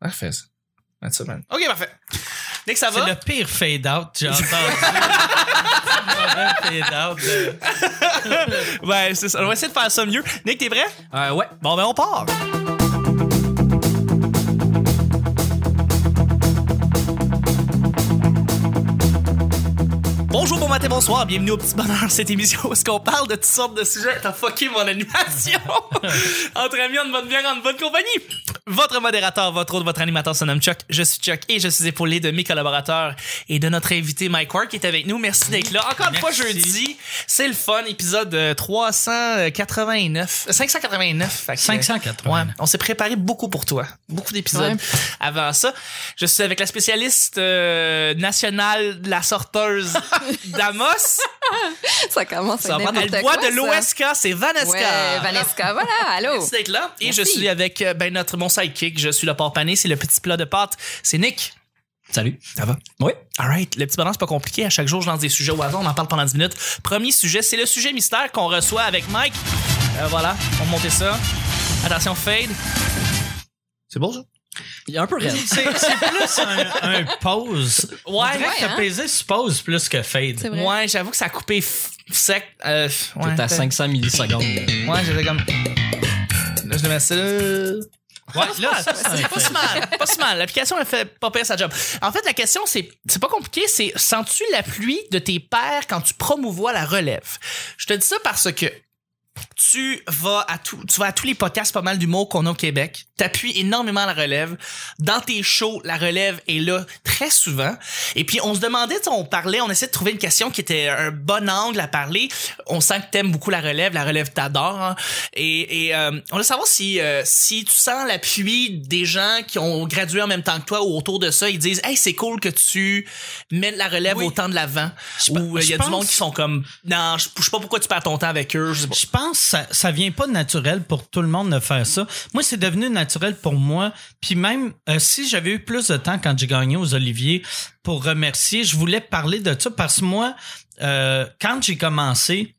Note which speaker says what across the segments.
Speaker 1: Parfait, ça. That's it, man. OK, parfait. Nick, ça
Speaker 2: C'est
Speaker 1: va?
Speaker 2: le pire fade-out que j'ai entendu. Fade-out de-
Speaker 1: Ouais, c'est ça. On va essayer de faire ça mieux. Nick, t'es prêt?
Speaker 3: Euh, ouais.
Speaker 1: Bon, ben, on part. Bonjour, bon matin, bonsoir, bienvenue au Petit Bonheur, cette émission où est-ce qu'on parle de toutes sortes de sujets. T'as fucké mon animation! Entre amis, on bonne bière, en bonne compagnie. Votre modérateur, votre autre, votre animateur se nomme Chuck. Je suis Chuck et je suis épaulé de mes collaborateurs et de notre invité Mike Ward qui est avec nous. Merci d'être là. Encore une fois, jeudi, c'est le fun, épisode euh, 389, euh, 589. Fait que,
Speaker 2: 580.
Speaker 1: Ouais, on s'est préparé beaucoup pour toi. Beaucoup d'épisodes
Speaker 4: Ouais.
Speaker 1: avant ça. Je suis avec la spécialiste euh, nationale de la sorteuse d'Amos.
Speaker 4: Ça commence
Speaker 1: Ça
Speaker 4: à
Speaker 1: va
Speaker 4: être
Speaker 1: prendre- Elle boit de
Speaker 4: ça.
Speaker 1: l'OSK, c'est Vanesca.
Speaker 4: Ouais, Vanesca, voilà, allô.
Speaker 1: Merci d'être là. Et je suis avec euh, ben, notre, mon sidekick. Je suis le porc pané. C'est le petit plat de pâtes. C'est Nick.
Speaker 3: Salut.
Speaker 1: Ça va?
Speaker 3: Oui.
Speaker 1: Alright. Le petit bonheur, c'est pas compliqué. À chaque jour, je lance des sujets au hasard. On en parle pendant 10 minutes. Premier sujet, c'est le sujet mystère qu'on reçoit avec Mike. Euh, voilà. On va monter ça. Attention, fade. C'est beau, ça?
Speaker 3: Il est un peu raide.
Speaker 2: C'est c'est plus un, un pause. On
Speaker 1: Ouais.
Speaker 2: dirait que t'as
Speaker 4: hein?
Speaker 2: pesé sur pause plus que fade.
Speaker 1: Ouais, j'avoue que ça a coupé sec. Euh, ouais,
Speaker 3: T'es à
Speaker 1: fait-
Speaker 3: 500 millisecondes.
Speaker 1: Ouais, j'étais comme. Là, je le mets ça là.
Speaker 2: Ouais, là, ça, c'est
Speaker 1: pas si mal, pas si mal. L'application elle fait pas pire sa job. En fait, la question c'est c'est pas compliqué, c'est sens-tu l'appui de tes pairs quand tu promouvois la relève? Je te dis ça parce que tu vas à tout, tu vas à tous les podcasts pas mal d'humour qu'on a au Québec. T'appuies énormément la relève. Dans tes shows, la relève est là très souvent. Et puis on se demandait, on parlait, on essayait de trouver une question qui était un bon angle à parler. On sent que t'aimes beaucoup la relève, la relève t'adore. hein. Et, et euh, on veut savoir si euh, si tu sens l'appui des gens qui ont gradué en même temps que toi ou autour de ça, ils disent, hey c'est cool que tu mettes la relève
Speaker 2: Oui.
Speaker 1: autant de l'avant.
Speaker 2: Je
Speaker 1: Ou
Speaker 2: pe-
Speaker 1: il y a du monde qui sont comme, non, je, je sais pas pourquoi tu perds ton temps avec eux. Je
Speaker 2: pense que ça, ça vient pas naturel pour tout le monde de faire ça. Moi, c'est devenu naturel pour moi. Puis même euh, si j'avais eu plus de temps quand j'ai gagné aux Oliviers pour remercier, je voulais parler de ça parce que moi, euh, quand j'ai commencé,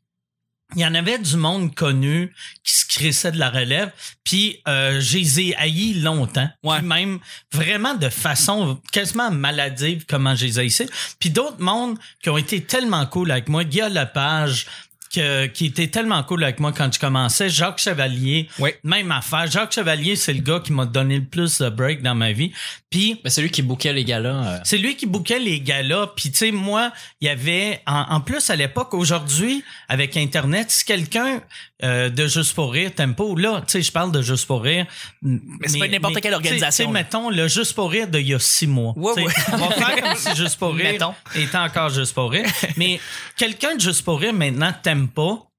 Speaker 2: il y en avait du monde connu qui se crissait de la relève, puis euh, je les ai haïs longtemps.
Speaker 1: Ouais.
Speaker 2: Puis même vraiment de façon quasiment maladive comment je les ai haïssés. Puis d'autres mondes qui ont été tellement cool avec moi. Guillaume Lepage, que, qui était tellement cool avec moi quand je commençais. Jacques Chevalier,
Speaker 1: Oui.
Speaker 2: même affaire. Jacques Chevalier, c'est le gars qui m'a donné le plus de break dans ma vie. Puis
Speaker 3: Mais c'est lui qui bouquait les galas. euh,
Speaker 2: c'est lui qui bouquait les galas. Puis tu sais, moi, il y avait en, en plus à l'époque, aujourd'hui, avec Internet, si quelqu'un euh, de Juste pour rire ou là, tu sais, je parle de Juste pour rire. Mais,
Speaker 1: c'est pas n'importe quelle organisation,
Speaker 2: Tu sais, mettons le Juste pour rire d'il y a six mois.
Speaker 1: Ouais, ouais.
Speaker 2: On va faire comme si Juste pour rire
Speaker 1: Mettons.
Speaker 2: était encore Juste pour rire. Mais quelqu'un de Juste pour rire maintenant t'aime pas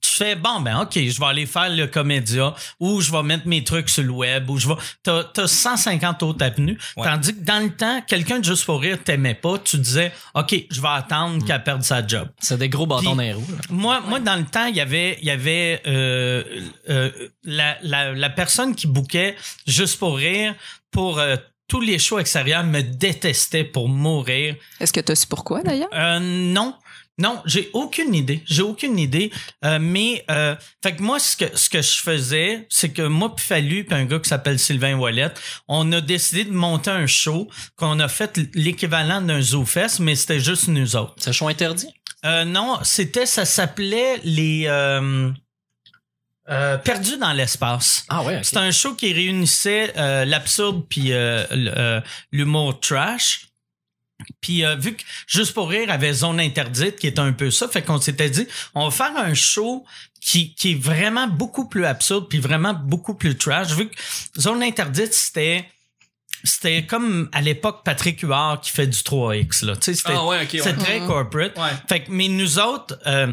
Speaker 2: tu fais bon ben ok je vais aller faire le comédia ou je vais mettre mes trucs sur le web ou je vais t'as as 150 autres avenues
Speaker 1: Ouais.
Speaker 2: tandis que dans le temps quelqu'un de juste pour rire t'aimait pas tu disais ok je vais attendre qu'elle perde sa job
Speaker 3: C'est des gros bâtons dans les roues. là.
Speaker 2: moi, moi, dans le temps, il y avait, il y avait euh, euh, la, la, la personne qui bouquait juste pour rire pour euh, tous les shows extérieurs me détestait pour mourir.
Speaker 4: Est-ce que tu su pourquoi d'ailleurs?
Speaker 2: Euh, non. Non, j'ai aucune idée. J'ai aucune idée. Euh, mais euh, fait que moi, ce que ce que je faisais, c'est que moi puis Fallu puis un gars qui s'appelle Sylvain Wallet, on a décidé de monter un show qu'on a fait l'équivalent d'un ZooFest, mais c'était juste nous autres.
Speaker 3: C'est un show interdit?
Speaker 2: Euh, non, c'était, ça s'appelait les euh, euh, Perdus dans l'espace.
Speaker 3: Ah ouais, ok.
Speaker 2: C'est un show qui réunissait euh, l'absurde puis euh, l'humour trash. Puis euh, vu que Juste pour rire avait zone interdite qui était un peu ça, fait qu'on s'était dit on va faire un show qui, qui est vraiment beaucoup plus absurde puis vraiment beaucoup plus trash. Vu que zone interdite c'était c'était comme à l'époque Patrick Huard qui fait du 3X là, tu sais c'était
Speaker 1: Ah ouais, ouais.
Speaker 2: très
Speaker 4: Mhm.
Speaker 2: corporate.
Speaker 1: Ouais.
Speaker 2: Fait que, mais nous autres, euh,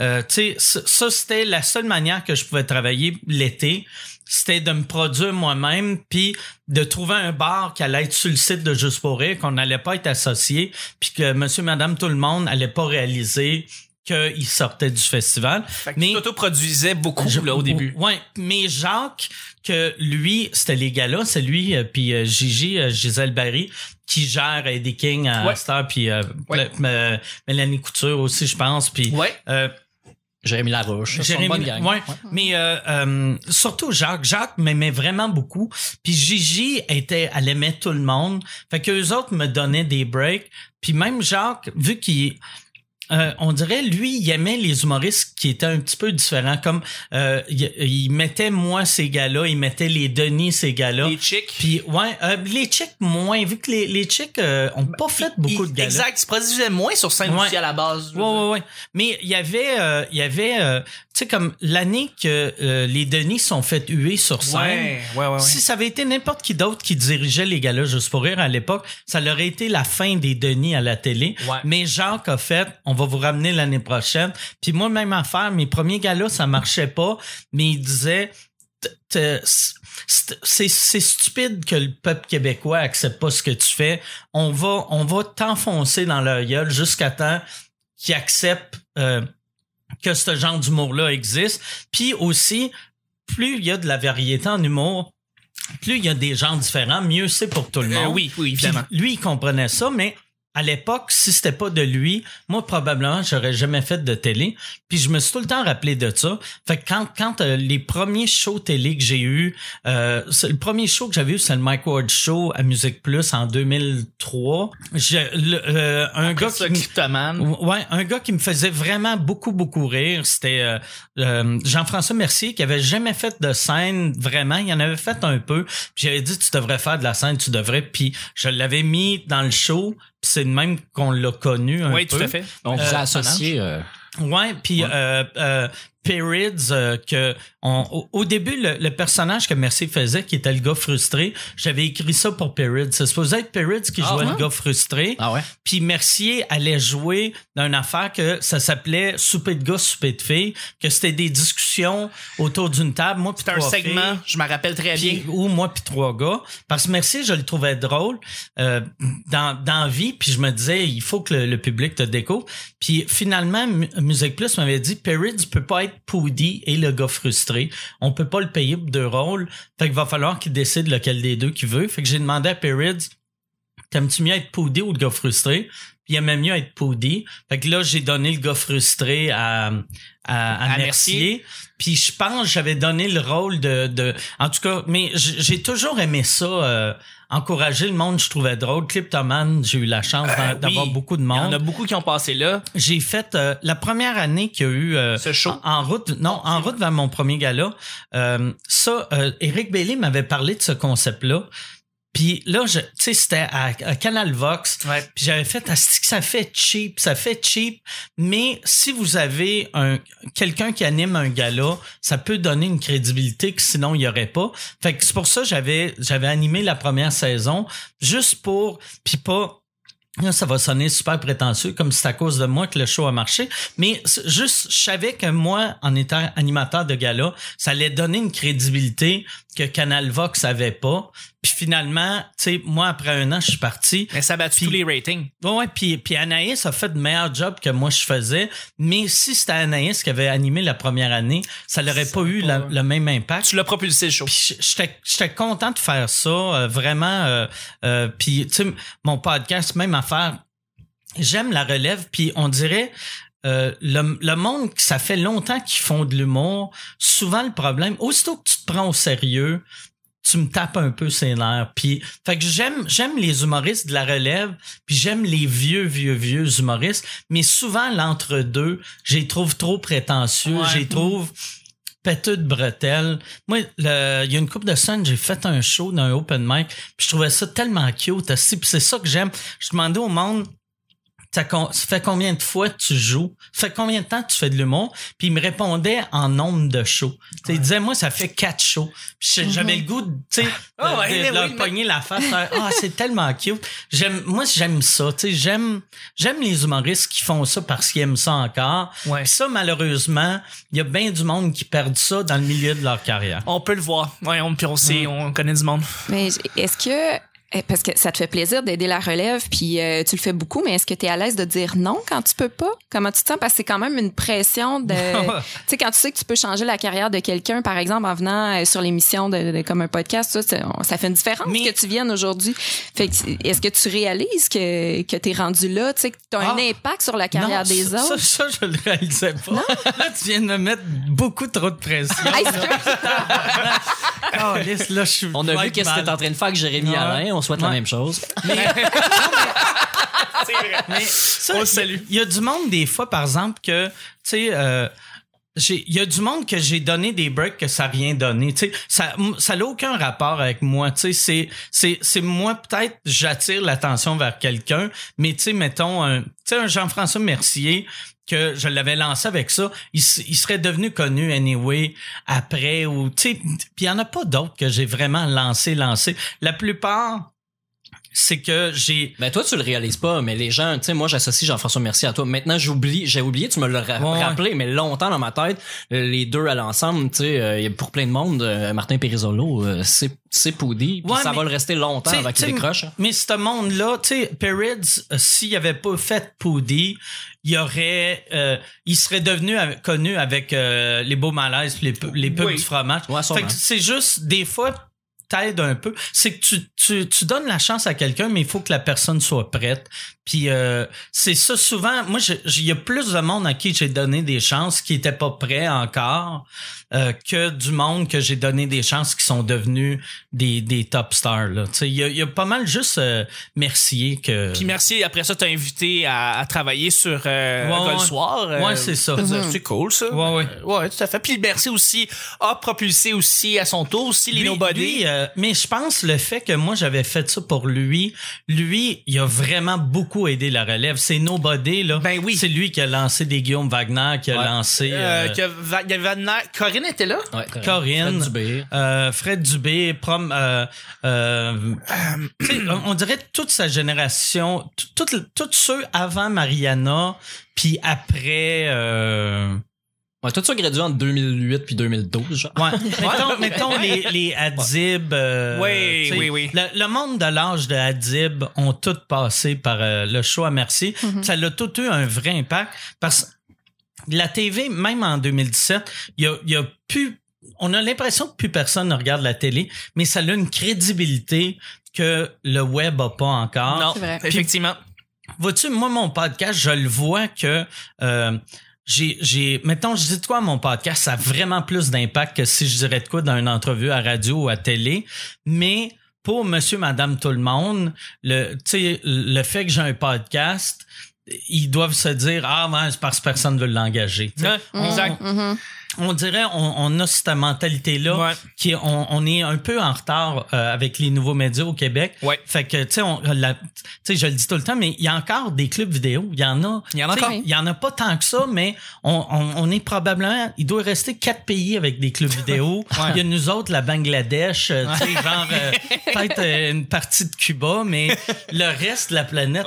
Speaker 2: euh, tu sais, ça, c'était la seule manière que je pouvais travailler l'été. C'était de me produire moi-même, puis de trouver un bar qui allait être sur le site de Juste pour rire, qu'on n'allait pas être associé, puis que monsieur, madame, tout le monde allait pas réaliser qu'il sortait du festival.
Speaker 1: Fait que
Speaker 2: Mais-
Speaker 1: tu t'auto-produisais beaucoup
Speaker 2: Je-
Speaker 1: là, au début.
Speaker 2: Ouais, mais Jacques, que lui, c'était les gars-là, c'est lui, euh, puis euh, Gigi, euh, Gisèle Barry, qui gère Eddie King à
Speaker 1: Ouais.
Speaker 2: Star, puis euh,
Speaker 1: Ouais.
Speaker 2: euh, Mélanie Couture aussi, je pense, puis
Speaker 1: Ouais.
Speaker 2: euh,
Speaker 3: Jérémy Larouche.
Speaker 2: Jérémy,
Speaker 3: bonne gang.
Speaker 2: ouais. Mais euh, euh, surtout Jacques. Jacques m'aimait vraiment beaucoup. Puis Gigi était, elle aimait tout le monde. Fait que eux autres me donnaient des breaks. Puis même Jacques, vu qu'il euh, on dirait, lui, il aimait les humoristes qui étaient un petit peu différents. Comme euh, il, il mettait moi ces gars-là, il mettait les Denis ces gars-là.
Speaker 1: Les chicks.
Speaker 2: Puis ouais, euh, les chicks moins, vu que les, les chicks euh, ont pas fait beaucoup
Speaker 1: Il-
Speaker 2: de galas.
Speaker 1: Exact, ils se produisaient moins sur scène
Speaker 2: Ouais.
Speaker 1: aussi à la base.
Speaker 2: Ouais, ouais, ouais. Mais il y avait, euh, il y avait, euh, sais, comme l'année que euh, les Denis sont fait huer sur scène.
Speaker 1: Ouais, ouais, ouais, ouais.
Speaker 2: Si ça avait été n'importe qui d'autre qui dirigeait les galas juste pour rire à l'époque, ça aurait été la fin des Denis à la télé.
Speaker 1: Ouais.
Speaker 2: Mais Jacques a fait, on va vous ramener l'année prochaine. Puis moi, même affaire, mes premiers galas, ça marchait pas, mais il disait, c'est stupide que le peuple québécois accepte pas ce que tu fais. On va, on va t'enfoncer dans leur gueule jusqu'à temps qu'ils acceptent euh, que ce genre d'humour-là existe. Puis aussi, plus il y a de la variété en humour, plus il y a des genres différents, mieux c'est pour tout le
Speaker 1: Euh,
Speaker 2: monde.
Speaker 1: oui, oui,
Speaker 2: Puis
Speaker 1: évidemment.
Speaker 2: lui, il comprenait ça, mais à l'époque, si c'était pas de lui, moi, probablement, j'aurais jamais fait de télé. Puis je me suis tout le temps rappelé de ça. Fait que quand, quand euh, les premiers shows télé que j'ai eu, euh, le premier show que j'avais eu, c'est le Mike Ward Show à Musique Plus en 2003. J'ai- le- euh, un
Speaker 1: Après
Speaker 2: gars
Speaker 1: ça,
Speaker 2: qui. Ouais, un gars qui me faisait vraiment beaucoup, beaucoup rire, c'était euh, euh, Jean-François Mercier, qui avait jamais fait de scène vraiment. Il en avait fait un peu. Puis j'avais dit, tu devrais faire de la scène, tu devrais. Puis je l'avais mis dans le show. C'est de même qu'on l'a connu un
Speaker 1: Oui,
Speaker 2: peu.
Speaker 1: tout à fait.
Speaker 3: On vous
Speaker 2: Euh,
Speaker 3: a associé. euh,
Speaker 2: Ouais, puis
Speaker 3: Ouais.
Speaker 2: euh, euh, Periods, euh, que on, au, au début le, le personnage que Mercier faisait, qui était le gars frustré, j'avais écrit ça pour Periods. C'est supposé être Periods qui
Speaker 1: Ah,
Speaker 2: jouait le gars frustré.
Speaker 3: Ah ouais?
Speaker 2: Puis Mercier allait jouer dans une affaire que ça s'appelait souper de gars, souper de filles, que c'était des discussions autour d'une table, moi puis
Speaker 1: un segment, je me rappelle très bien.
Speaker 2: ou moi puis trois gars. Parce que Mercier, je le trouvais drôle euh, dans dans la vie, puis je me disais il faut que le, le public te découvre. Puis finalement, Mu- Musique Plus m'avait dit Perrids peut pas être Poudy et le gars frustré. On peut pas le payer pour deux rôles. Fait qu'il va falloir qu'il décide lequel des deux qu'il veut. Fait que j'ai demandé à Perrids T'aimes-tu mieux être Poudy ou le gars frustré? Puis il aimait mieux être Poudy. Fait que là, j'ai donné le gars frustré à, à, à
Speaker 1: À
Speaker 2: Mercier.
Speaker 1: Mercier.
Speaker 2: Puis je pense que j'avais donné le rôle de... de en tout cas, mais j'ai toujours aimé ça, euh, encourager le monde, je trouvais drôle. Cliptoman, j'ai eu la chance
Speaker 1: Euh,
Speaker 2: d'avoir
Speaker 1: oui.
Speaker 2: beaucoup de
Speaker 1: Il y en
Speaker 2: monde.
Speaker 1: a beaucoup qui ont passé là.
Speaker 2: J'ai fait euh, la première année qu'il y a eu euh,
Speaker 1: Ce show.
Speaker 2: en, en route, non, en route vers mon premier gala. Euh, ça, euh, Eric Bailey m'avait parlé de ce concept-là. Puis là, je- tu sais, c'était à, à Canal Vox.
Speaker 1: Ouais.
Speaker 2: Puis j'avais fait, Asti que ça fait cheap, ça fait cheap. Mais si vous avez un quelqu'un qui anime un gala, ça peut donner une crédibilité que sinon il y aurait pas. Fait que c'est pour ça que j'avais j'avais animé la première saison juste pour puis pas Là, ça va sonner super prétentieux, comme si c'est à cause de moi que le show a marché. Mais juste, je savais que moi, en étant animateur de gala, ça allait donner une crédibilité que Canal Vox avait pas. Puis finalement, tu sais, moi, après un an, je suis parti.
Speaker 1: Mais ça a battu
Speaker 2: Puis-
Speaker 1: tous les ratings.
Speaker 2: Ouais, ouais, puis, puis Anaïs a fait de meilleur job que moi je faisais. Mais si c'était Anaïs qui avait animé la première année, ça n'aurait pas eu la- le même impact.
Speaker 1: Tu l'as propulsé le show.
Speaker 2: J'étais content de faire ça, euh, vraiment. euh, euh, puis tu sais, mon podcast, même affaire, j'aime la relève. Puis on dirait euh, le, le monde, ça fait longtemps qu'ils font de l'humour. Souvent le problème, aussitôt que tu te prends au sérieux, tu me tapes un peu ses nerfs. Puis, fait que j'aime, j'aime les humoristes de la relève, puis j'aime les vieux, vieux, vieux humoristes. Mais souvent, l'entre-deux, j'y trouve trop prétentieux,
Speaker 1: Ouais.
Speaker 2: j'y trouve péteux de bretelles. Moi, le- il y a une couple de semaines, j'ai fait un show dans un open mic, puis je trouvais ça tellement cute. aussi. Puis c'est ça que j'aime. Je demandais au monde, ça, fait combien de fois tu joues? Ça fait combien de temps tu fais de l'humour? Puis il me répondait en nombre de shows. Il disait, moi, ça fait quatre shows. Puis j'ai- j'avais le goût de, tu sais, de,
Speaker 1: ouais,
Speaker 2: de- leur
Speaker 1: oui, mais-
Speaker 2: pogner la face. Ah, c'est tellement cute. J'aime, moi, j'aime ça. J'aime, j'aime les humoristes qui font ça parce qu'ils aiment ça encore.
Speaker 1: Ouais.
Speaker 2: Puis ça, malheureusement, il y a bien du monde qui perdent ça dans le milieu de leur carrière.
Speaker 1: On peut le voir. Ouais, on, puis on sait, on connaît du monde.
Speaker 4: Mais est-ce que Parce que ça te fait plaisir d'aider la relève, puis euh, tu le fais beaucoup, mais est-ce que tu es à l'aise de dire non quand tu peux pas? Comment tu te sens? Parce que c'est quand même une pression de... tu sais, quand tu sais que tu peux changer la carrière de quelqu'un, par exemple, en venant euh, sur l'émission de, de- comme un podcast, ça, fait une différence
Speaker 2: Mais-
Speaker 4: que tu viennes aujourd'hui. Fait que, est-ce que tu réalises que, que tu es rendu là, tu sais, que tu as un
Speaker 2: Ah.
Speaker 4: impact sur la carrière
Speaker 2: Non,
Speaker 4: des
Speaker 2: ça,
Speaker 4: autres?
Speaker 2: Ça, ça, je le réalisais pas. Là, tu viens de me mettre beaucoup trop de pression.
Speaker 4: C'est-
Speaker 2: Calisse, là, je suis
Speaker 3: On a vu qu'est-ce que t'es en train de faire avec Jérémy. Alain. On souhaite la même chose.
Speaker 1: C'est vrai.
Speaker 2: Mais ça,
Speaker 1: On le
Speaker 2: il-
Speaker 1: salue.
Speaker 2: Il y a du monde, des fois, par exemple, que, tu sais, euh, j'ai- il y a du monde que j'ai donné des breaks que ça n'a rien donné. Tu sais, ça ça n'a aucun rapport avec moi. Tu sais, c'est c'est c'est moi peut-être j'attire l'attention vers quelqu'un, mais tu sais mettons un tu sais un Jean-François Mercier que je l'avais lancé avec ça, il, serait devenu connu anyway après ou tu sais puis il y en a pas d'autres que j'ai vraiment lancé lancé. La plupart c'est que j'ai
Speaker 3: Ben toi, tu le réalises pas, mais les gens, tu sais, moi, j'associe Jean-François Mercier à toi. Maintenant, j'oublie, j'ai oublié, tu me l'as ra-
Speaker 2: Ouais, ouais.
Speaker 3: rappelé, mais longtemps dans ma tête, les deux à l'ensemble, tu sais, euh, pour plein de monde, euh, Martin Périsolo, euh, c'est c'est Poudy, puis
Speaker 2: Ouais,
Speaker 3: ça
Speaker 2: mais-
Speaker 3: va le rester longtemps avant qu'il décroche.
Speaker 2: Mais ce monde-là, tu sais, Perrids, euh, s'il avait pas fait Poudy, il aurait, euh, il serait devenu avec- connu avec euh, les beaux malaises, les, les pubs
Speaker 1: Oui.
Speaker 2: du fromage.
Speaker 3: Ouais, sûrement.
Speaker 2: fait que c'est juste des fois t'aides un peu. C'est que tu, tu, tu donnes la chance à quelqu'un, mais il faut que la personne soit prête. Puis euh, c'est ça souvent. Moi, il y a plus de monde à qui j'ai donné des chances qui étaient pas prêts encore euh, que du monde que j'ai donné des chances qui sont devenus des, des top stars. Là. Tu sais, Il y y a pas mal juste euh, Mercier que.
Speaker 1: Puis merci, après ça, t'as invité à, à travailler sur euh,
Speaker 2: Ouais, ouais.
Speaker 1: soir. euh,
Speaker 2: Ouais, c'est ça.
Speaker 1: C'est cool, ça.
Speaker 2: Ouais, ouais.
Speaker 1: Euh, ouais, tout à fait. Puis merci aussi a propulsé aussi à son tour aussi les Nobody.
Speaker 2: Euh, mais je pense le fait que moi j'avais fait ça pour lui, lui, il a vraiment beaucoup aidé la relève. C'est Nobody là.
Speaker 1: Ben oui.
Speaker 2: C'est lui qui a lancé des Guillaume Wagner, qui a
Speaker 3: Ouais.
Speaker 2: lancé
Speaker 1: Euh,
Speaker 2: euh,
Speaker 1: que Va- il y avait Vanna- Corinne était là?
Speaker 3: Ouais.
Speaker 2: Corinne.
Speaker 3: Fred Dubé.
Speaker 2: euh, Fred Dubé, prom, euh, euh, tu sais, on- dirait toute sa génération, tous ceux avant Mariana, puis après.
Speaker 3: Ouais, tout ça gradué en 2008 puis 2012, genre.
Speaker 2: Ouais. mettons, mettons les, les Adib. euh,
Speaker 1: Oui, oui, oui.
Speaker 2: Le, le monde de l'âge de Adib ont tout passé par euh, le show à Merci. Ça a tout eu un vrai impact parce que la TV, même en 2017, il y a, il y a plus. On a l'impression que plus personne ne regarde la télé, mais ça a une crédibilité que le web a pas encore.
Speaker 1: non,
Speaker 4: c'est vrai.
Speaker 1: effectivement.
Speaker 2: Vois-tu, moi, mon podcast, je le vois que euh, j'ai, j'ai, mettons, je dis de quoi mon podcast, ça a vraiment plus d'impact que si je dirais de quoi dans une entrevue à radio ou à télé. Mais pour monsieur, madame, tout le monde, le, tu sais, le fait que j'ai un podcast, ils doivent se dire, ah, ouais, c'est parce que personne veut l'engager.
Speaker 1: Hein? Exact.
Speaker 4: Mhm.
Speaker 2: On dirait, on, on a cette mentalité-là
Speaker 1: Ouais.
Speaker 2: qui est- on, on est un peu en retard euh, avec les nouveaux médias au Québec.
Speaker 1: Ouais.
Speaker 2: Fait que, tu sais, je le dis tout le temps, mais il y a encore des clubs vidéo. Il y en a.
Speaker 1: Il y en a encore.
Speaker 2: Il y en a pas tant que ça, mais on, on, on est probablement, il doit rester quatre pays avec des clubs vidéo. Il y a nous autres, la Bangladesh, euh, tu sais, genre, euh, peut-être euh, une partie de Cuba, mais le reste de la planète,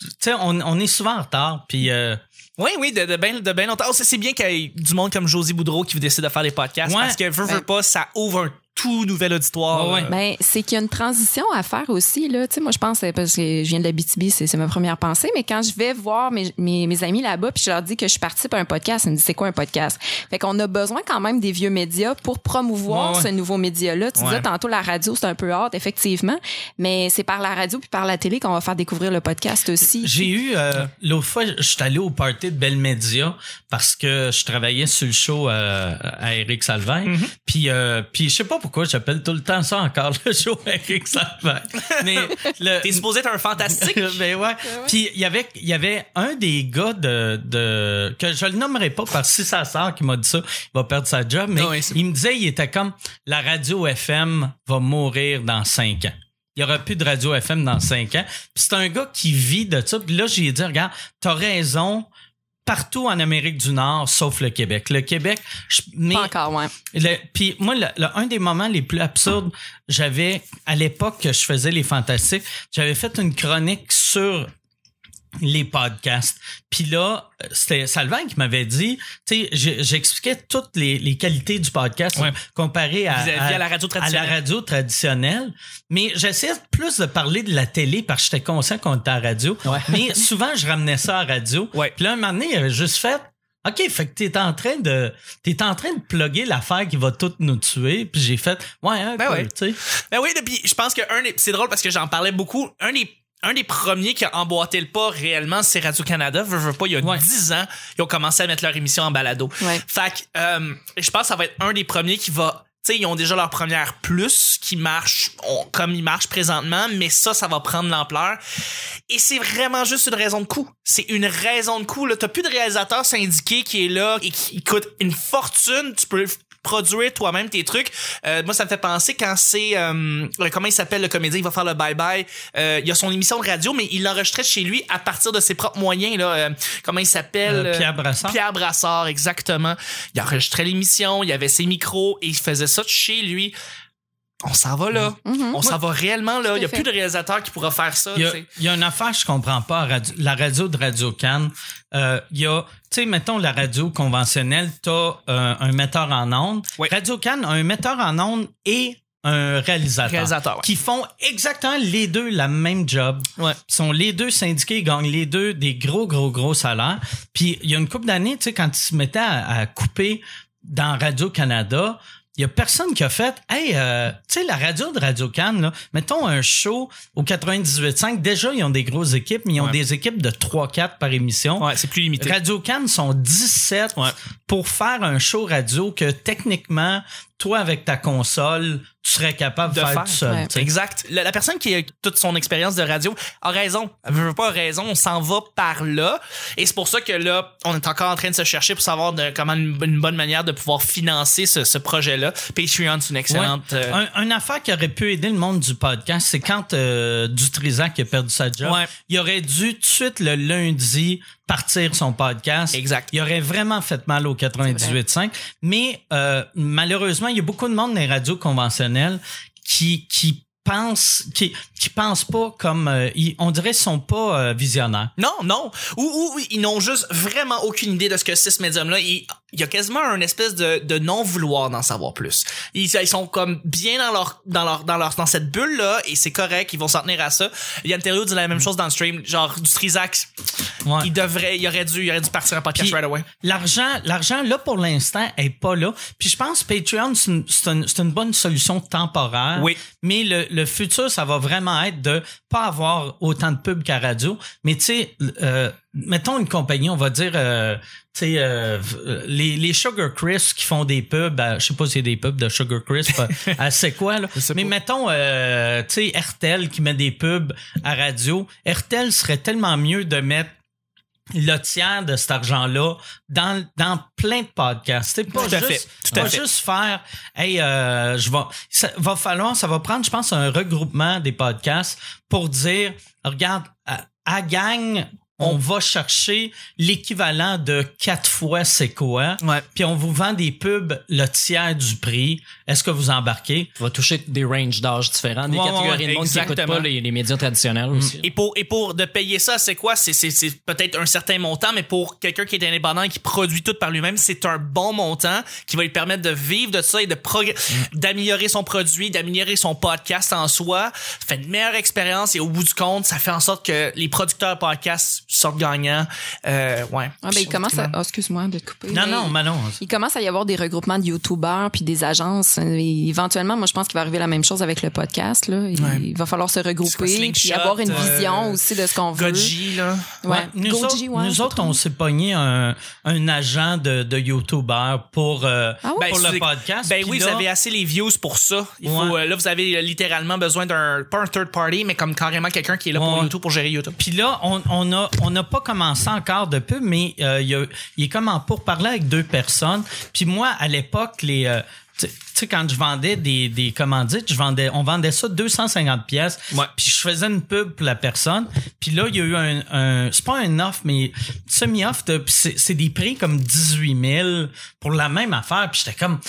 Speaker 2: tu sais, on, on est souvent en retard. Puis, euh,
Speaker 1: Oui, oui, de, de bien de ben longtemps. Oh, c'est c'est bien qu'il y ait du monde comme Josie Boudreau qui décide de faire des podcasts
Speaker 2: Ouais.
Speaker 1: parce que veut, veut pas, ça ouvre un tout nouvel auditoire.
Speaker 2: Ouais, ouais.
Speaker 1: euh,
Speaker 4: Ben, c'est qu'il y a une transition à faire aussi, là. Tu sais, moi, je pense, parce que je viens de la BTB, c'est ma première pensée, mais quand je vais voir mes, mes, mes amis là-bas, puis je leur dis que je participe à un podcast, ils me disent, c'est quoi un podcast? Fait qu'on a besoin quand même des vieux médias pour promouvoir
Speaker 2: Ouais, ouais.
Speaker 4: ce nouveau média-là. Tu
Speaker 2: Ouais.
Speaker 4: disais tantôt, la radio, c'est un peu hard, effectivement, mais c'est par la radio puis par la télé qu'on va faire découvrir le podcast aussi.
Speaker 2: J'ai eu euh, l'autre fois, je suis allé au party de Bell Media parce que je travaillais sur le show euh, à Eric Salvain. Puis euh, puis je sais pas pourquoi j'appelle tout le temps ça encore le show Eric Salvain. Mais le
Speaker 1: T'es supposé être un fantastique.
Speaker 2: ben ouais. Puis il y avait il y avait un des gars de de que je le nommerai pas parce que si ça sort qui m'a dit ça, il va perdre sa job mais
Speaker 1: Ah oui,
Speaker 2: il me disait il était comme la radio FM va mourir dans cinq ans. Il y aura plus de radio FM dans cinq ans. Puis c'est un gars qui vit de ça. Puis là, j'ai dit, regarde, t'as raison partout en Amérique du Nord, sauf le Québec. Le Québec, je- mais
Speaker 4: Pas encore, ouais.
Speaker 2: puis moi, le- le- un des moments les plus absurdes, j'avais, à l'époque que je faisais les fantastiques, j'avais fait une chronique sur les podcasts. Puis là, c'était Salvan qui m'avait dit, tu sais, j'expliquais toutes les, les qualités du podcast
Speaker 1: Ouais.
Speaker 2: comparé à,
Speaker 1: la radio
Speaker 2: à
Speaker 1: traditionnelle.
Speaker 2: la radio traditionnelle. Mais j'essayais plus de parler de la télé parce que j'étais conscient qu'on était à la radio.
Speaker 3: Ouais.
Speaker 2: Mais souvent, je ramenais ça à la radio.
Speaker 1: Ouais.
Speaker 2: Puis là, un moment donné, il avait juste fait, OK, fait que t'es en train de, t'es en train de plugger l'affaire qui va toutes nous tuer. Puis j'ai fait, ouais, un
Speaker 1: Ben ouais.
Speaker 2: tu sais.
Speaker 1: Ben oui, puis je pense que un c'est drôle parce que j'en parlais beaucoup. Un des un des premiers qui a emboîté le pas réellement, c'est Radio-Canada. Veux, veux pas, il y a
Speaker 2: Ouais.
Speaker 1: 10 ans, ils ont commencé à mettre leur émission en balado.
Speaker 4: Ouais.
Speaker 1: Fait que, euh, je pense que ça va être un des premiers qui va... Tu sais, ils ont déjà leur première plus qui marche on- comme ils marchent présentement, mais ça, ça va prendre l'ampleur. Et c'est vraiment juste une raison de coût. C'est une raison de coût. Là, t'as plus de réalisateur syndiqué qui est là et qui coûte une fortune. Tu peux produire toi-même tes trucs. Euh, moi, ça me fait penser quand c'est euh, comment il s'appelle le comédien, il va faire le bye bye. Euh, il a son émission de radio, mais il l'enregistrait chez lui à partir de ses propres moyens. Là, Euh, comment il s'appelle
Speaker 2: Euh, Pierre Brassard.
Speaker 1: Pierre Brassard, exactement. Il enregistrait l'émission, il avait ses micros et il faisait ça de chez lui. On s'en va là.
Speaker 4: Mhm.
Speaker 1: On s'en va réellement là. Il y a
Speaker 4: fait.
Speaker 1: plus de réalisateur qui pourra faire ça.
Speaker 2: Il y, a,
Speaker 1: tu sais.
Speaker 2: il y a une affaire que je comprends pas radio- la radio de Radio Cannes. Euh, il y a, tu sais, mettons la radio conventionnelle, t'as euh, un metteur en ondes.
Speaker 1: Oui.
Speaker 2: Radio Cannes a un metteur en ondes et un réalisateur,
Speaker 1: Réalisateur, ouais.
Speaker 2: qui font exactement les deux la même job.
Speaker 1: Ouais.
Speaker 2: Ils sont les deux syndiqués, ils gagnent les deux des gros, gros, gros salaires. Puis il y a une couple d'années, tu sais, quand ils se mettaient à, à couper dans Radio-Canada, il y a personne qui a fait Hey, euh, tu sais, la radio de Radio Cannes, là, mettons un show au 98.5, déjà, ils ont des grosses équipes, mais ils ont
Speaker 1: Ouais.
Speaker 2: des équipes de 3-4 par émission.
Speaker 1: Ouais, c'est plus limité.
Speaker 2: Radio Cannes sont 17
Speaker 1: Ouais.
Speaker 2: pour faire un show radio que techniquement, toi, avec ta console, tu serais capable de, faire,
Speaker 1: faire.
Speaker 2: tout seul.
Speaker 4: Ouais.
Speaker 2: tu sais.
Speaker 1: Exact. La, la personne qui a toute son expérience de radio a raison. Elle veut pas raison. On s'en va par là. Et c'est pour ça que là, on est encore en train de se chercher pour savoir de, comment une, une bonne manière de pouvoir financer ce, ce projet-là. Patreon, c'est une excellente. euh,
Speaker 2: Un, une affaire qui aurait pu aider le monde du podcast, c'est quand euh, Dutrisac a perdu sa job,
Speaker 1: Ouais.
Speaker 2: il aurait dû tout de suite le lundi partir son podcast.
Speaker 1: Exact.
Speaker 2: Il aurait vraiment fait mal au 98.5. Mais euh, malheureusement, il y a beaucoup de monde dans les radios conventionnelles qui qui pensent qui qui pensent pas comme euh, ils- on dirait qu'ils sont pas euh, visionnaires.
Speaker 1: Non, non. Ou, ou, ils n'ont juste vraiment aucune idée de ce que c'est ce médium-là. Il, il y a quasiment un espèce de, de non-vouloir d'en savoir plus. Ils, ils sont comme bien dans leur, dans leur, dans leur, dans cette bulle-là et c'est correct. Ils vont s'en tenir à ça. Yann Terriot dit la même chose dans le stream. Genre, du Trisac,
Speaker 2: Ouais.
Speaker 1: il devrait, il aurait dû, il aurait dû partir en podcast
Speaker 2: Puis-
Speaker 1: right away.
Speaker 2: L'argent, l'argent là pour l'instant est pas là. Puis je pense que Patreon c'est une, bonne solution temporaire.
Speaker 1: Oui.
Speaker 2: Mais le, le futur, ça va vraiment être de pas avoir autant de pubs qu'à radio. Mais tu sais, euh, mettons une compagnie, on va dire, euh, tu sais, euh, les, les Sugar Crisp qui font des pubs, à- je sais pas si c'est des pubs de Sugar Crisp, à- à c'est quoi là? Mais
Speaker 1: pas.
Speaker 2: mettons, euh, tu sais, RTL qui met des pubs à radio. RTL serait tellement mieux de mettre le tiers de cet argent-là dans, dans plein de podcasts. C'est pas
Speaker 1: Tout à
Speaker 2: juste,
Speaker 1: fait, tout à
Speaker 2: pas
Speaker 1: fait.
Speaker 2: juste faire, hey, euh, je vais, ça va falloir, ça va prendre, je pense, un regroupement des podcasts pour dire, regarde, à, à gang, on va chercher l'équivalent de quatre fois c'est quoi,
Speaker 1: Ouais.
Speaker 2: puis on vous vend des pubs le tiers du prix. Est-ce que vous embarquez?
Speaker 3: Tu vas toucher des ranges d'âge différents, des
Speaker 2: Ouais,
Speaker 3: catégories
Speaker 1: ouais,
Speaker 3: de monde qui n'écoutent
Speaker 1: exactement.
Speaker 3: pas les, les médias traditionnels aussi.
Speaker 1: Et pour, et pour de payer ça, c'est quoi? C'est, c'est, c'est peut-être un certain montant, mais pour quelqu'un qui est indépendant et qui produit tout par lui-même, c'est un bon montant qui va lui permettre de vivre de ça et de progr- d'améliorer son produit, d'améliorer son podcast en soi. Ça fait une meilleure expérience et au bout du compte, ça fait en sorte que les producteurs de podcasts sortent gagnants. Euh, ouais.
Speaker 4: Ah, ben, il commence à. oh, excuse-moi de te couper.
Speaker 2: Non, non, mais non.
Speaker 4: Il commence à y avoir des regroupements de YouTubers puis des agences. Et éventuellement, moi, je pense qu'il va arriver la même chose avec le podcast. Là. Il,
Speaker 1: Ouais.
Speaker 4: va falloir se regrouper puis avoir une
Speaker 1: euh,
Speaker 4: vision aussi de ce qu'on veut.
Speaker 1: Goji, là.
Speaker 4: Ouais.
Speaker 2: Ouais, nous
Speaker 4: Goji,
Speaker 2: autres,
Speaker 4: ouais,
Speaker 2: nous autres on s'est pogné un, un agent de, de YouTuber pour, euh,
Speaker 4: Ah ouais?
Speaker 2: pour
Speaker 1: Ben,
Speaker 2: le podcast.
Speaker 1: Ben oui,
Speaker 2: là,
Speaker 1: vous avez assez les views pour ça. Il faut,
Speaker 2: Ouais.
Speaker 1: euh, là, vous avez littéralement besoin d'un, pas un third party, mais comme carrément quelqu'un qui est là pour. YouTube, pour gérer YouTube.
Speaker 2: Puis là, on on a on n'a pas commencé encore de pub, mais euh, il, y a- il est comme en pour parler avec deux personnes. Puis moi, à l'époque, les euh, tu sais quand je vendais des des commandites, je vendais on vendait ça 250 pièces.
Speaker 1: Ouais.
Speaker 2: Puis je faisais une pub pour la personne. Puis là, il y a eu un, un c'est pas un offre, mais semi-off de puis c'est c'est des prix comme 18 000 pour la même affaire. Puis j'étais comme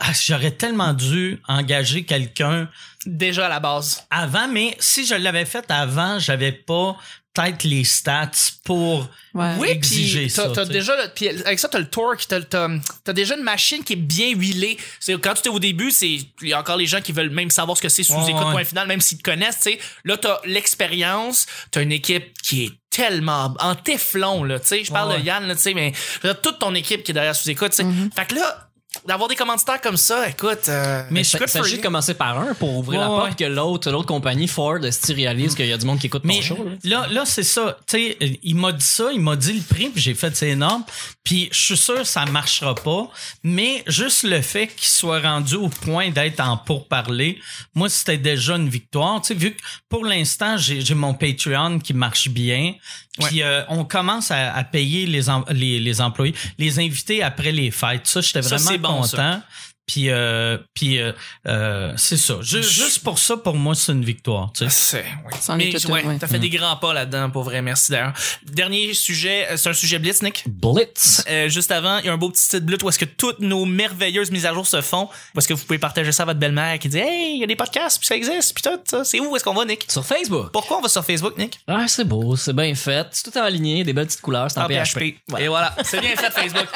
Speaker 2: ah, j'aurais tellement dû engager quelqu'un
Speaker 1: Déjà à la base.
Speaker 2: avant, mais si je l'avais fait avant, j'avais pas peut-être les stats pour
Speaker 4: Ouais.
Speaker 1: Oui,
Speaker 2: exiger
Speaker 1: puis
Speaker 2: ça,
Speaker 1: t'as, déjà, puis avec ça, t'as le torque, t'as, t'as, déjà une machine qui est bien huilée. C'est, quand tu étais au début, c'est, il y a encore les gens qui veulent même savoir ce que c'est sous
Speaker 2: Ouais,
Speaker 1: écoute
Speaker 2: ouais.
Speaker 1: point final, même s'ils te connaissent, tu sais. Là, t'as l'expérience, t'as une équipe qui est tellement en téflon, là, tu sais. Je parle
Speaker 2: Ouais,
Speaker 1: de Yann, là, tu sais, mais dire, toute ton équipe qui est derrière sous écoute, tu sais. Fait que là, d'avoir des commanditaires comme ça, écoute, euh,
Speaker 2: Mais
Speaker 3: s'agit
Speaker 1: you.
Speaker 3: de commencer par un pour ouvrir la
Speaker 2: Ouais,
Speaker 3: porte
Speaker 2: ouais.
Speaker 3: que l'autre, l'autre compagnie, Ford, si réalise qu'il y a du monde qui écoute
Speaker 2: Mais
Speaker 3: ton show. là.
Speaker 2: là, là, c'est ça. Tu sais, il m'a dit ça, il m'a dit le prix, puis j'ai fait c'est énorme. Puis je suis sûr que ça marchera pas. Mais juste le fait qu'il soit rendu au point d'être en pourparler, moi, c'était déjà une victoire. Tu sais, vu que pour l'instant, j'ai mon Patreon qui marche bien. Puis euh, on commence à, à payer les, les, les employés, les invités après les fêtes. Ça, j'étais vraiment
Speaker 1: bon,
Speaker 2: content. Puis, euh, puis euh, euh, c'est ça. Ju- Juste pour ça, pour moi, c'est une victoire. tu sais.
Speaker 1: C'est, oui.
Speaker 4: C'en
Speaker 1: Mais ouais, t'as fait des grands pas là-dedans, pour vrai. Merci d'ailleurs. Dernier sujet, euh, c'est un sujet blitz, Nick?
Speaker 3: Blitz.
Speaker 1: Euh, juste avant, il y a un beau petit site bleu où est-ce que toutes nos merveilleuses mises à jour se font. Où est-ce que vous pouvez partager ça à votre belle-mère qui dit Hey, il y a des podcasts, puis ça existe, puis tout ça. C'est où est-ce qu'on va, Nick?
Speaker 3: Sur Facebook.
Speaker 1: Pourquoi on va sur Facebook, Nick?
Speaker 3: Ah, c'est beau, c'est bien fait. C'est tout en aligné, des belles petites couleurs, c'est en
Speaker 1: En
Speaker 3: PHP.
Speaker 1: PHP. Et voilà, c'est bien fait Facebook.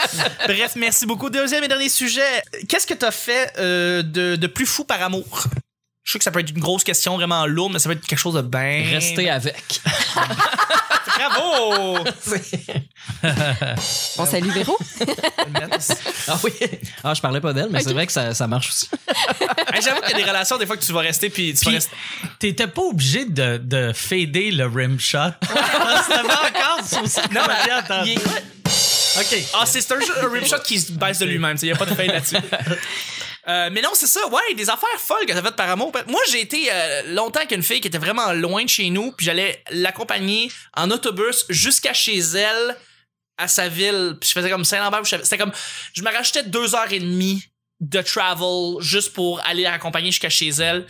Speaker 1: Bref, merci beaucoup. Deuxième et dernier sujet. Qu'est-ce que t'as fait euh, de, de plus fou par amour? Je sais que ça peut être une grosse question vraiment lourde, mais ça peut être quelque chose de bien.
Speaker 3: Rester avec.
Speaker 1: Bravo!
Speaker 4: On salue Véro.
Speaker 3: ah oui. Ah, je parlais pas d'elle, mais c'est vrai que ça, ça marche aussi.
Speaker 1: Hey, J'avoue qu'il y a des relations des fois que tu vas rester puis tu vas
Speaker 2: Puis,
Speaker 1: rester.
Speaker 2: t'étais pas obligé de, de fader le rim shot. Parce que t'avais encore
Speaker 1: Non, mais
Speaker 2: attends.
Speaker 1: il est-
Speaker 2: OK.
Speaker 1: Ah, c'est un, jeu- un rip shot qui se baisse de lui-même. Il n'y a pas de fail là-dessus. Euh, mais non, c'est ça. Ouais, des affaires folles que t'as faites par amour. Moi, j'ai été euh, longtemps avec une fille qui était vraiment loin de chez nous, puis j'allais l'accompagner en autobus jusqu'à chez elle, à sa ville. Puis je faisais comme Saint-Lambert. C'était comme, je me rachetais deux heures et demie de travel juste pour aller la raccompagner jusqu'à chez elle.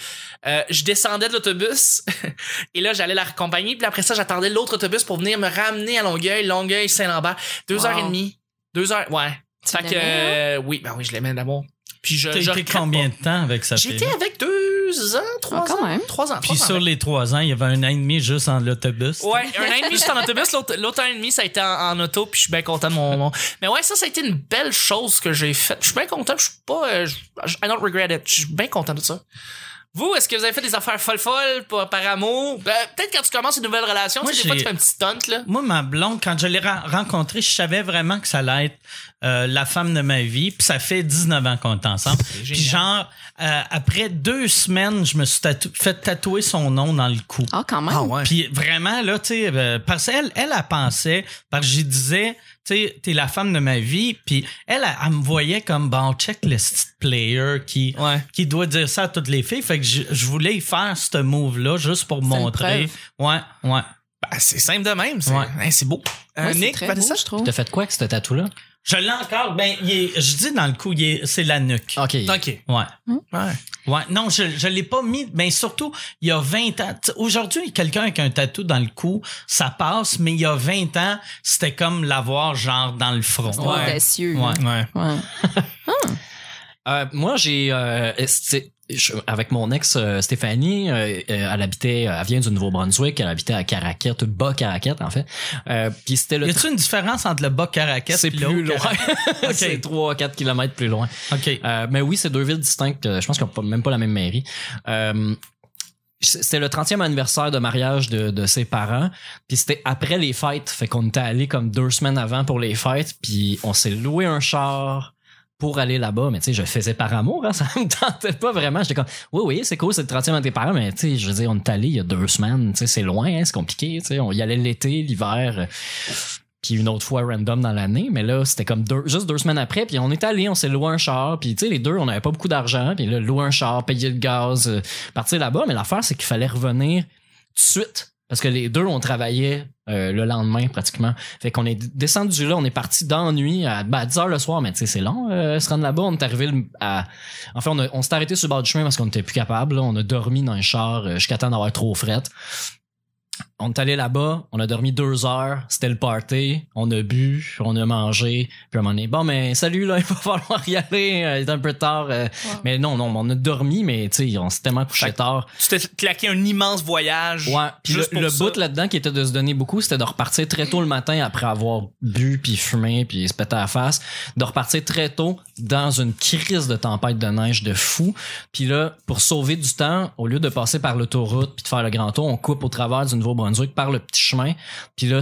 Speaker 1: Euh, je descendais de l'autobus et là j'allais la raccompagner puis après ça j'attendais l'autre autobus pour venir me ramener à Longueuil, Longueuil, Saint-Lambert. Deux
Speaker 4: Wow.
Speaker 1: heures et demie. Deux heures, ouais.
Speaker 4: Tu
Speaker 1: Fait que, euh, oui, ben oui, je l'aimais d'amour. Puis je,
Speaker 2: T'as
Speaker 1: je
Speaker 2: combien
Speaker 1: pas.
Speaker 2: de temps avec sa fille?
Speaker 1: J'étais avec deux ans, trois
Speaker 4: Ah, quand
Speaker 1: ans?
Speaker 4: même.
Speaker 1: Trois ans.
Speaker 2: Puis
Speaker 1: trois
Speaker 2: sur les trois ans, il y avait un an et demi juste en l'autobus.
Speaker 1: Ouais, un an et demi juste en autobus, l'autre an et demi ça a été en, en auto, puis je suis bien content de mon, mon- Mais ouais, ça, ça a été une belle chose que j'ai faite. Je suis bien content, je suis pas... euh, je- I don't regret it. Je suis bien content de ça. Vous, est-ce que vous avez fait des affaires folles folles par, par amour? Ben, Peut-être quand tu commences une nouvelle relation,
Speaker 2: Moi,
Speaker 1: tu sais, des fois tu fais un petit stunt, là.
Speaker 2: Moi, ma blonde, quand je l'ai ren- rencontrée, je savais vraiment que ça allait être euh, la femme de ma vie. Puis ça fait 19 ans qu'on est ensemble. Puis genre, euh, après deux semaines, je me suis tatou- fait tatouer son nom dans le cou.
Speaker 4: Ah, quand même.
Speaker 2: Puis vraiment, là, tu sais, euh, parce qu'elle, elle, elle pensait, parce que j'y disais, tu sais, t'es la femme de ma vie, puis elle, elle, elle me voyait comme, bon, check le player qui,
Speaker 1: Ouais.
Speaker 2: qui doit dire ça à toutes les filles. Fait que je, je voulais y faire ce move-là juste pour montrer. Ouais, ouais.
Speaker 1: Ben, c'est simple de même. C'est
Speaker 2: Ouais.
Speaker 1: C'est beau. Euh, Nick,
Speaker 4: beau, je trouve.
Speaker 3: T'as fait quoi avec ce tatou-là?
Speaker 2: Je l'ai encore, ben, il est- je dis dans le cou, il est- c'est la nuque.
Speaker 3: OK.
Speaker 1: OK.
Speaker 2: Ouais.
Speaker 1: Ouais.
Speaker 2: Ouais, non, je je l'ai pas mis, mais surtout, il y a 20 ans. Aujourd'hui, quelqu'un avec un tatou dans le cou, ça passe, mais il y a 20 ans, c'était comme l'avoir genre dans le front.
Speaker 1: Ouais.
Speaker 4: audacieux.
Speaker 2: Ouais.
Speaker 1: Ouais.
Speaker 4: Ouais.
Speaker 3: Euh, moi, j'ai euh, je- avec mon ex euh, Stéphanie, euh, euh, elle habitait, elle vient du Nouveau-Brunswick, elle habitait à Caraquet, tout bas Caraquet en fait. Euh, Puis c'était le
Speaker 2: Y a-tu une différence entre le bas caraquette
Speaker 3: c'est
Speaker 2: et le
Speaker 3: plus loin. C'est 3-4 kilomètres plus loin.
Speaker 2: OK.
Speaker 3: Mais oui, c'est deux villes distinctes. Je pense qu'ils n'ont même pas la même mairie. C'était le 30e anniversaire de mariage de, de ses parents. Puis c'était après les fêtes. Fait qu'on était allé comme deux semaines avant pour les fêtes. Puis on s'est loué un char pour aller là-bas. Mais tu sais, je faisais par amour. Hein, ça me tentait pas vraiment. J'étais comme, oui, oui, c'est cool, c'est le 30e de tes parents. Mais tu sais, je veux dire, on est allé il y a deux semaines. Tu sais, c'est loin, hein, c'est compliqué. Tu sais, on y allait l'été, l'hiver. euh, puis une autre fois random dans l'année, mais là, c'était comme deux, juste deux semaines après, puis on est allé, on s'est loué un char, puis tu sais, les deux, on n'avait pas beaucoup d'argent, puis là, louer un char, payer le gaz, euh, partir là-bas, mais l'affaire, c'est qu'il fallait revenir tout de suite, parce que les deux, on travaillait euh, le lendemain, pratiquement. Fait qu'on est descendu là, on est parti d'ennui à, ben, à 10 heures le soir, mais tu sais, c'est long, euh, se rendre là-bas, on est arrivé à... En fait, on, s'est arrêté sur le bord du chemin parce qu'on était plus capable, là. on a dormi dans un char euh, jusqu'à temps d'avoir trop fret. On est allé là-bas, on a dormi deux heures, c'était le party, on a bu, on a mangé, puis à un moment donné, bon, mais salut, là, il va falloir y aller, euh, il est un peu tard. euh, Mais non, non, on a dormi, mais tu sais, on s'est tellement couché tard.
Speaker 1: Tu t'es claqué un immense voyage.
Speaker 3: Ouais, puis le, le
Speaker 1: ça.
Speaker 3: bout là-dedans qui était de se donner beaucoup, c'était de repartir très tôt le matin après avoir bu puis fumé puis se péter à la face, de repartir très tôt dans une crise de tempête de neige de fou. Puis là, pour sauver du temps, au lieu de passer par l'autoroute puis de faire le grand tour, on coupe au travers du Nouveau-Brunswick par le petit chemin. Puis là,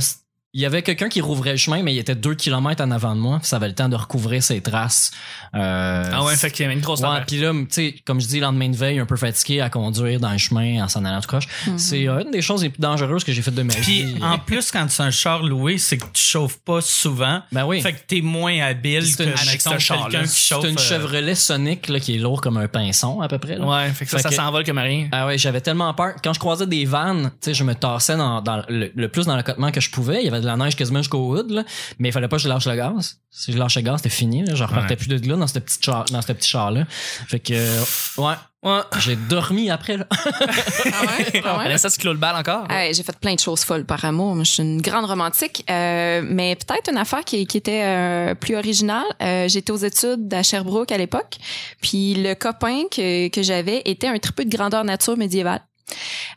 Speaker 3: il y avait quelqu'un qui rouvrait le chemin, mais il était deux kilomètres en avant de moi. Puis ça avait le temps de recouvrir ses traces. Euh,
Speaker 1: Ah ouais, fait qu'il y avait une grosse
Speaker 3: Ouais, puis là, tu sais, comme je dis, lendemain de veille, un peu fatigué à conduire dans le chemin en s'en allant tout croche. C'est euh, une des choses les plus dangereuses que j'ai faites de ma
Speaker 2: Puis
Speaker 3: vie.
Speaker 2: en plus, quand c'est un char loué, c'est que tu chauffes pas souvent.
Speaker 3: Ben oui.
Speaker 2: Fait que t'es moins habile
Speaker 3: Puis c'est
Speaker 2: que quelqu'un qui chauffe.
Speaker 3: C'est une
Speaker 2: euh,
Speaker 3: Chevrolet Sonic là, qui est lourd comme un pinson à peu près. là.
Speaker 1: Ouais, fait que ça,
Speaker 3: Fait
Speaker 1: ça
Speaker 3: que-
Speaker 1: s'envole comme rien.
Speaker 3: Ah ouais, j'avais tellement peur. Quand je croisais des vannes, tu sais, je me tassais dans, dans le, le plus dans l'accotement que je pouvais. Il y avait de la neige quasiment jusqu'au hood, là. Mais il fallait pas que je lâche le gaz. Si je lâchais le gaz, c'était fini, là. Je repartais
Speaker 2: Ouais.
Speaker 3: plus de là dans ce petit char, dans ce petit char-là. Fait que, euh, ouais.
Speaker 1: Ouais.
Speaker 3: J'ai dormi après, là.
Speaker 4: Ah ouais? Ah ouais?
Speaker 1: Vanessa, tu clôt le bal encore?
Speaker 4: Ouais, j'ai fait plein de choses folles par amour. Je suis une grande romantique. Euh, mais peut-être une affaire qui, qui était euh, plus originale. Euh, J'étais aux études à Sherbrooke à l'époque. Puis le copain que, que j'avais était un tripeux de grandeur nature médiévale.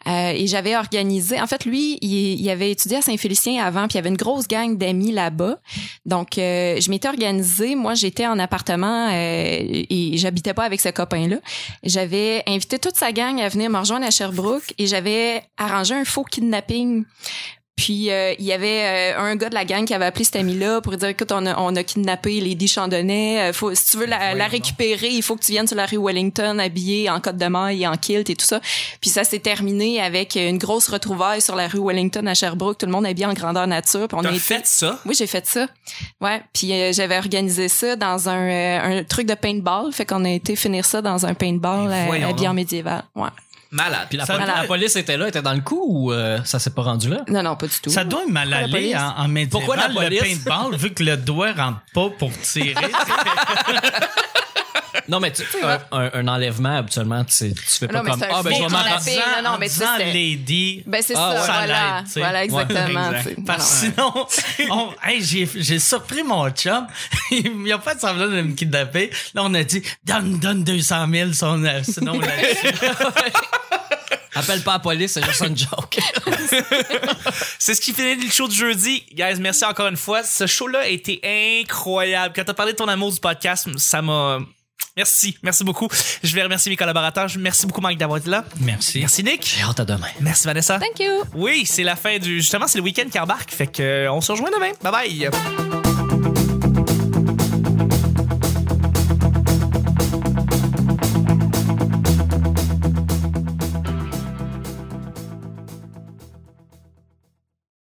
Speaker 4: Euh, et j'avais organisé. En fait, lui, il, avait étudié à Saint-Félicien avant, puis il y avait une grosse gang d'amis là-bas. Donc, euh, je m'étais organisée. Moi, j'étais en appartement euh, et j'habitais pas avec ce copain-là. J'avais invité toute sa gang à venir me rejoindre à Sherbrooke et j'avais arrangé un faux kidnapping. Puis euh, il y avait euh, un gars de la gang qui avait appelé cet ami-là pour dire écoute on a, on a kidnappé Lady Chandonnay, Euh, faut si tu veux la, la récupérer, il faut que tu viennes sur la rue Wellington habillée en cotte de maille et en kilt et tout ça. Puis ça s'est terminé avec une grosse retrouvaille sur la rue Wellington à Sherbrooke, tout le monde habillé en grandeur nature. Puis on a été
Speaker 1: fait ça?
Speaker 4: oui, j'ai fait ça. Ouais, puis euh, j'avais organisé ça dans un, euh, un truc de paintball, fait qu'on a été finir ça dans un paintball euh,
Speaker 1: voyons
Speaker 4: habillé en médiéval. Ouais.
Speaker 1: Malade.
Speaker 3: Puis la,
Speaker 2: Ça
Speaker 3: poli-
Speaker 2: doit-
Speaker 3: la police était là, était dans le coup ou euh, ça s'est pas rendu là?
Speaker 4: Non, non, pas du tout.
Speaker 2: Ça doit mal
Speaker 4: Pourquoi la
Speaker 2: aller
Speaker 4: police?
Speaker 2: en, en médiéval,
Speaker 3: Pourquoi la
Speaker 2: le
Speaker 3: police?
Speaker 2: paintball, vu que le doigt rentre pas pour tirer.
Speaker 3: Non, mais tu un, un, un enlèvement, habituellement, tu, sais, tu fais pas
Speaker 4: Non, mais
Speaker 3: comme
Speaker 4: c'est un
Speaker 3: Ah, ben je vais
Speaker 2: en
Speaker 3: m'en
Speaker 2: disant,
Speaker 4: non, non,
Speaker 2: en
Speaker 4: mais tu sais,
Speaker 2: disant
Speaker 4: c'était-
Speaker 2: lady.
Speaker 4: Ben c'est
Speaker 3: Ah,
Speaker 4: ça,
Speaker 3: ouais.
Speaker 2: ça
Speaker 4: voilà,
Speaker 2: l'aide, tu sais.
Speaker 4: voilà exactement.
Speaker 1: Ouais,
Speaker 4: tu sais.
Speaker 2: Parce
Speaker 4: Non,
Speaker 2: que sinon, on- hey, j'ai, j'ai surpris mon chum. Il a pas de semblant de me kidnapper. Là, on a dit, donne, donne 200 000, son, euh, sinon, là-dessus.
Speaker 3: Appelle pas la police, c'est juste une joke.
Speaker 1: C'est ce qui finit le show de jeudi. Guys, merci encore une fois. Ce show-là a été incroyable. Quand t'as parlé de ton amour du podcast, ça m'a... Merci, merci beaucoup. Je vais remercier mes collaborateurs. Merci beaucoup, Mike, d'avoir été là.
Speaker 2: Merci.
Speaker 1: Merci, Nick.
Speaker 3: J'ai hâte à demain.
Speaker 1: Merci, Vanessa.
Speaker 4: Thank you.
Speaker 1: Oui, c'est la fin du... Justement, c'est le week-end qui embarque. Fait que, euh, on se rejoint demain. Bye bye.